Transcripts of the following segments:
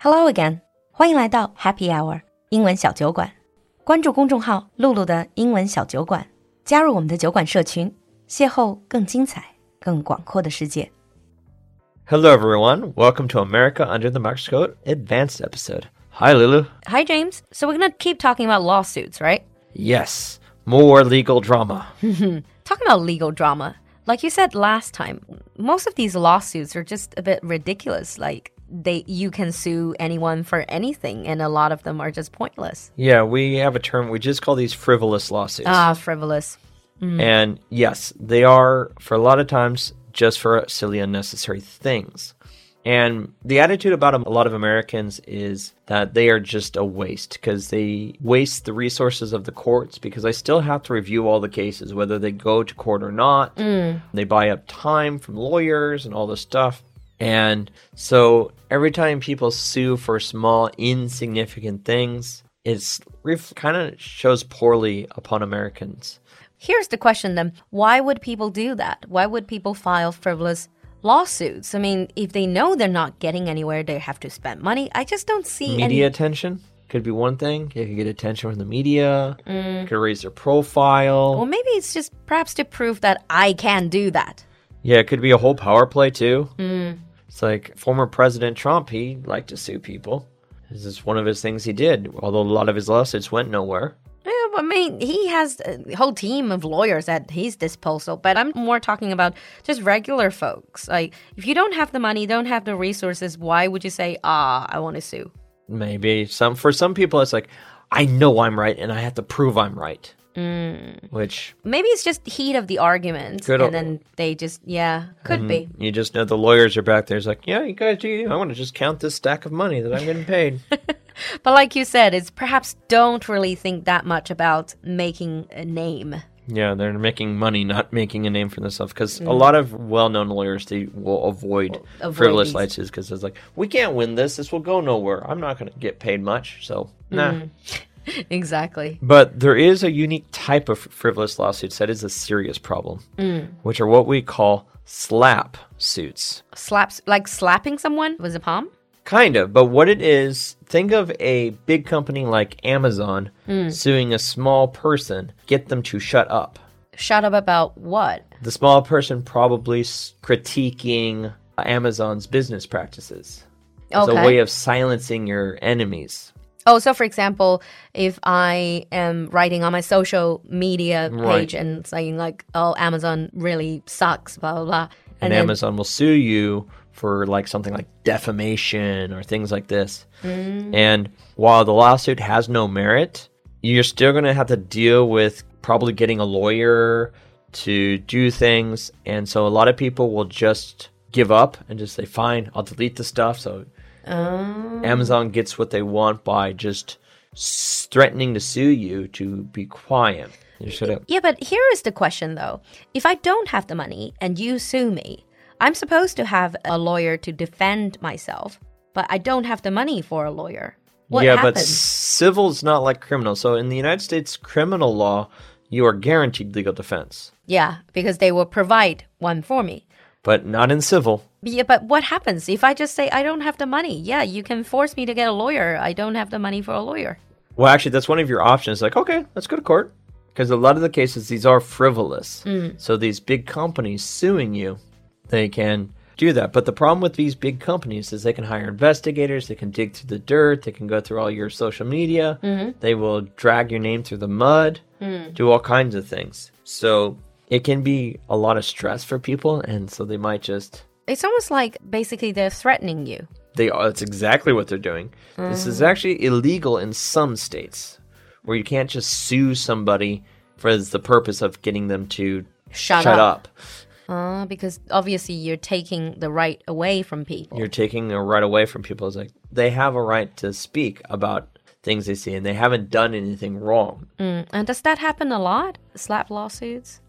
Hello again，欢迎来到 Happy Hour 英文小酒馆。关注公众号“露露的英文小酒馆”，加入我们的酒馆社群，邂逅更精彩、更广阔的世界。 Hello, everyone. Welcome to America Under the Microscope Advanced episode. Hi, Lulu. Hi James. So we're gonna keep talking about lawsuits, right? Yes, more legal drama. Talking about legal drama. Like you said last time, most of these lawsuits are just a bit ridiculous. Like they you can sue anyone for anything and a lot of them are just pointless. Yeah, we have a term, we just call these frivolous lawsuits. Ah, frivolous. And yes, they are, for a lot of times, just for silly, unnecessary things. And the attitude about a lot of Americans is that they are just a waste because they waste the resources of the courts because they still have to review all the cases, whether they go to court or not. They buy up time from lawyers and all this stuff. And so every time people sue for small, insignificant things, it's ref- kind of shows poorly upon Americans. Here's the question then. Why would people do that? Why would people file frivolous lawsuits? I mean, if they know they're not getting anywhere, they have to spend money. I just don't see media any attention could be one thing. You could get attention from the media. Mm. Could raise their profile. Well, maybe it's just perhaps to prove that I can do that. yeah, it could be a whole power play too. Mm. It's like former President Trump. He liked to sue people. This is one of his things he did. Although a lot of his lawsuits went nowhere. Yeah, I mean, he has a whole team of lawyers at his disposal, but I'm more talking about just regular folks. Like, if you don't have the money, don't have the resources, why would you say, ah, I want to sue? Maybe some for some people, it's like I know I'm right and I have to prove I'm right. Mm. Which Maybe it's just heat of the argument, and then they just, yeah, could be. Mm-hmm. you just know the lawyers are back there. It's like, yeah, you guys do. I want to just count this stack of money that I'm getting paid. But like you said, it's perhaps don't really think that much about making a name. Yeah, they're making money, not making a name for themselves. Because a mm. lot of well-known lawyers they will avoid, avoid frivolous these. lawsuits because it's like we can't win this. This will go nowhere. I'm not going to get paid much, so nah. Mm. Exactly. But there is a unique type of frivolous lawsuits that is a serious problem, mm. which are what we call slap suits. Slaps, like slapping someone with a palm? Kind of, but what it is, think of a big company like Amazon mm. suing a small person, get them to shut up. Shut up about what? the small person probably critiquing Amazon's business practices. It's Okay. a way of silencing your enemies. Oh, so for example, if I am writing on my social media page Right. and saying like, "Oh, Amazon really sucks," blah blah blah, And, then Amazon will sue you for like something like defamation or things like this. Mm. And while the lawsuit has no merit, you're still going to have to deal with probably getting a lawyer to do things. And so a lot of people will just give up and just say, fine, I'll delete the stuff. So Oh. Amazon gets what they want by just threatening to sue you to be quiet. You shut up. yeah, but here is the question though: if I don't have the money and you sue me, I'm supposed to have a lawyer to defend myself, but I don't have the money for a lawyer. What yeah, but happens? civil's not like criminal. So in the United States criminal law, you are guaranteed legal defense, yeah, because they will provide one for me. but not in civil. Yeah, but what happens if I just say I don't have the money? Yeah, you can force me to get a lawyer. I don't have the money for a lawyer. Well, actually, that's one of your options. Like, okay, let's go to court. Because a lot of the cases, these are frivolous. Hmm. So these big companies suing you, they can do that. But the problem with these big companies is they can hire investigators, they can dig through the dirt, they can go through all your social media, mm-hmm. they will drag your name through the mud, hmm. do all kinds of things. So it can be a lot of stress for people, and so they might just It's almost like basically they're threatening you. They are. That's exactly what they're doing. This is actually illegal in some states, where you can't just sue somebody for the purpose of getting them to Shut shut up. up. Uh, because obviously you're taking the right away from people. You're taking the right away from people. It's like they have a right to speak about things they see, and they haven't done anything wrong. Mm, And does that happen a lot? Slap lawsuits?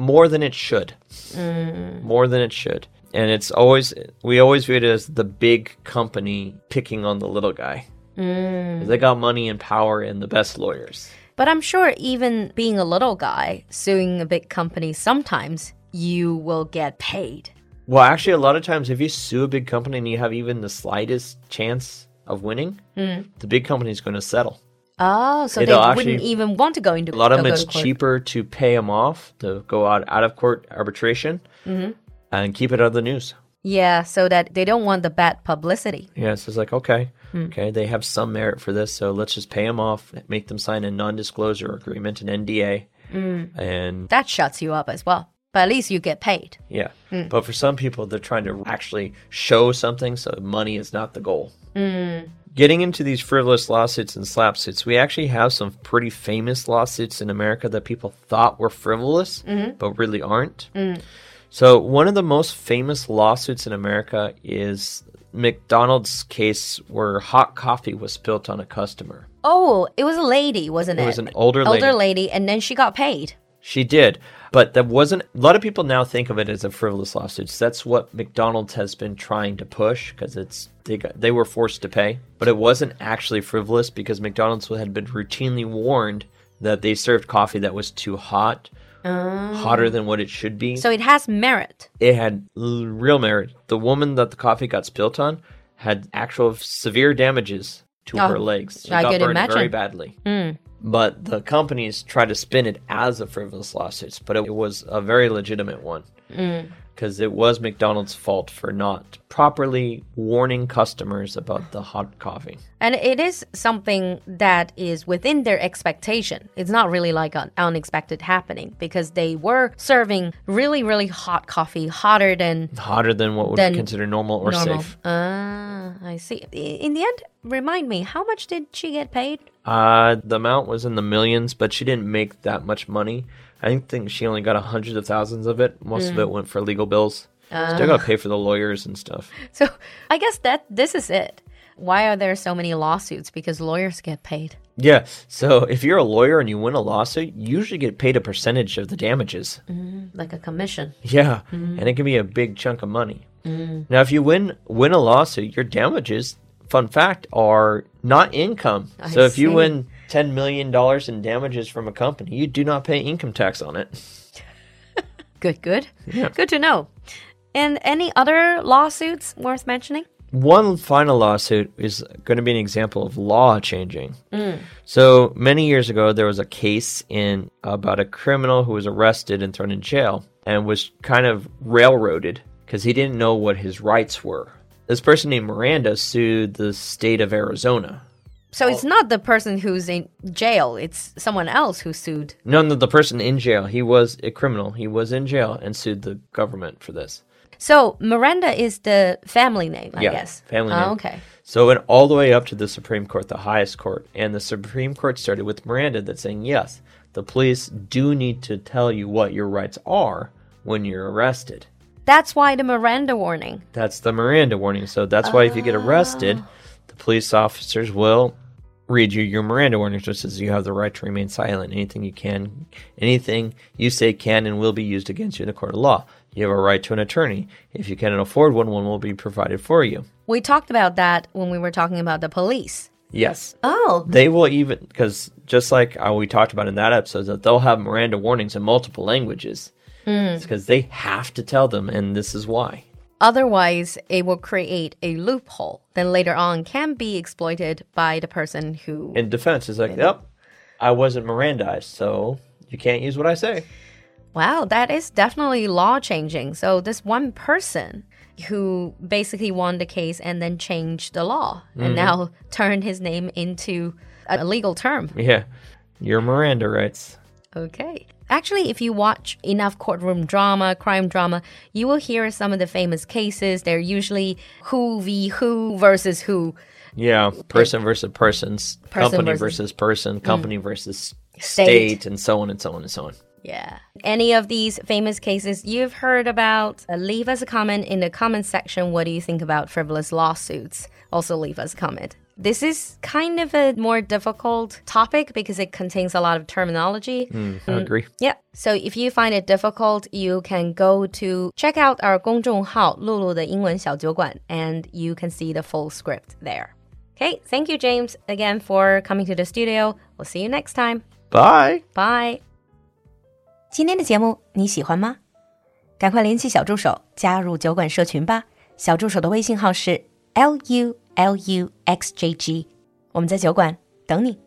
More than it should. Mm. More than it should. And it's always we always view it as the big company picking on the little guy. Mm. They got money and power and the best lawyers. But I'm sure even being a little guy suing a big company, sometimes you will get paid. Well, actually, a lot of times, if you sue a big company and you have even the slightest chance of winning, mm. the big company is going to settle. Oh, so It'll they actually- wouldn't even want to go into A lot of them, it's to cheaper to pay them off to go out out of court arbitration mm-hmm. and keep it out of the news. Yeah, so that they don't want the bad publicity. Yeah, so it's like okay, hmm. okay, they have some merit for this, so let's just pay them off, make them sign a non-disclosure agreement, an NDA, mm. and That shuts you up as well. But at least you get paid. yeah. Hmm. But for some people, they're trying to actually show something, so money is not the goal. Mm. Getting into these frivolous lawsuits and slap suits, we actually have some pretty famous lawsuits in America that people thought were frivolous, mm-hmm. but really aren't. Mm. So, one of the most famous lawsuits in America is McDonald's case where hot coffee was spilt on a customer. Oh, it was a lady, wasn't it? It was an older lady. older lady, and then she got paid. She did, but that wasn't. A lot of people now think of it as a frivolous lawsuit. That's what McDonald's has been trying to push because it's they got, they were forced to pay, but it wasn't actually frivolous because McDonald's had been routinely warned that they served coffee that was too hot, oh. hotter than what it should be. So it has merit. it had l- real merit. The woman that the coffee got spilt on had actual severe damages to Oh, her legs. She I got could burned very imagine. badly. Mm. But the companies tried to spin it as a frivolous lawsuit, but it was a very legitimate one. Mm. Because it was McDonald's fault for not properly warning customers about the hot coffee. And it is something that is within their expectation. It's not really like an unexpected happening because they were serving really, really hot coffee, hotter than Hotter than what would Than be considered normal or normal. safe. Ah, I see. In the end, remind me, how much did she get paid? Uh, the amount was in the millions, but she didn't make that much money. I think she only got a hundreds of thousands of it. Most of it mm. went for legal bills. Still got to ah. pay for the lawyers and stuff. So I guess that this is it. Why are there so many lawsuits? Because lawyers get paid. Yeah. So if you're a lawyer and you win a lawsuit, you usually get paid a percentage of the damages. Mm, like a commission. Yeah, mm. and it can be a big chunk of money. Now, if you win win a lawsuit, your damages, fun fact, are not income. I so if you win ten million dollars in damages from a company, you do not pay income tax on it. Good, good. Good to know. And any other lawsuits worth mentioning? One final lawsuit is going to be an example of law changing. Mm. So many years ago, there was a case in about a criminal who was arrested and thrown in jail and was kind of railroaded because he didn't know what his rights were. This person named Miranda sued the state of Arizona. So it's oh. not the person who's in jail, it's someone else who sued. No, no, the person in jail. He was a criminal. He was in jail and sued the government for this. So Miranda is the family name, I Yeah, guess. family Oh, name. okay. So it went all the way up to the Supreme Court, the highest court. And the Supreme Court started with Miranda that saying, yes, the police do need to tell you what your rights are when you're arrested. That's why the Miranda warning. That's the Miranda warning. So that's why if you get arrested, ah. the police officers will read you your Miranda warnings, which says you have the right to remain silent. Anything you can, anything you say can and will be used against you in a court of law. You have a right to an attorney. If you cannot afford one, one will be provided for you. We talked about that when we were talking about the police. Yes. Oh, They will even because just like we talked about in that episode, that they'll have Miranda warnings in multiple languages. Hmm. It's because they have to tell them, and this is why. Otherwise it will create a loophole. that later on can be exploited by the person who In defense, it's like, yep, I wasn't Mirandized, so you can't use what I say. Wow, that is definitely law changing. So this one person who basically won the case and then changed the law and mm-hmm. now turned his name into a legal term. Yeah, your Miranda rights. Okay. Actually, if you watch enough courtroom drama, crime drama, you will hear some of the famous cases. They're usually who v who versus who. Yeah, person versus persons, Person company versus- versus, person, company versus State. state, and so on and so on and so on. Yeah. Any of these famous cases you've heard about, uh, leave us a comment in the comment section. What do you think about frivolous lawsuits? Also, leave us a comment. This is kind of a more difficult topic because it contains a lot of terminology. I agree. Yeah. So if you find it difficult, you can go to check out our 公众号“露露的英文小酒馆 and you can see the full script there. Okay. Thank you, James, again for coming to the studio. We'll see you next time. Bye. Bye. 今天的节目你喜欢吗？ 赶快联系小助手加入酒馆社群吧。小助手的微信号是 l u l u x j g，我们在酒馆等你。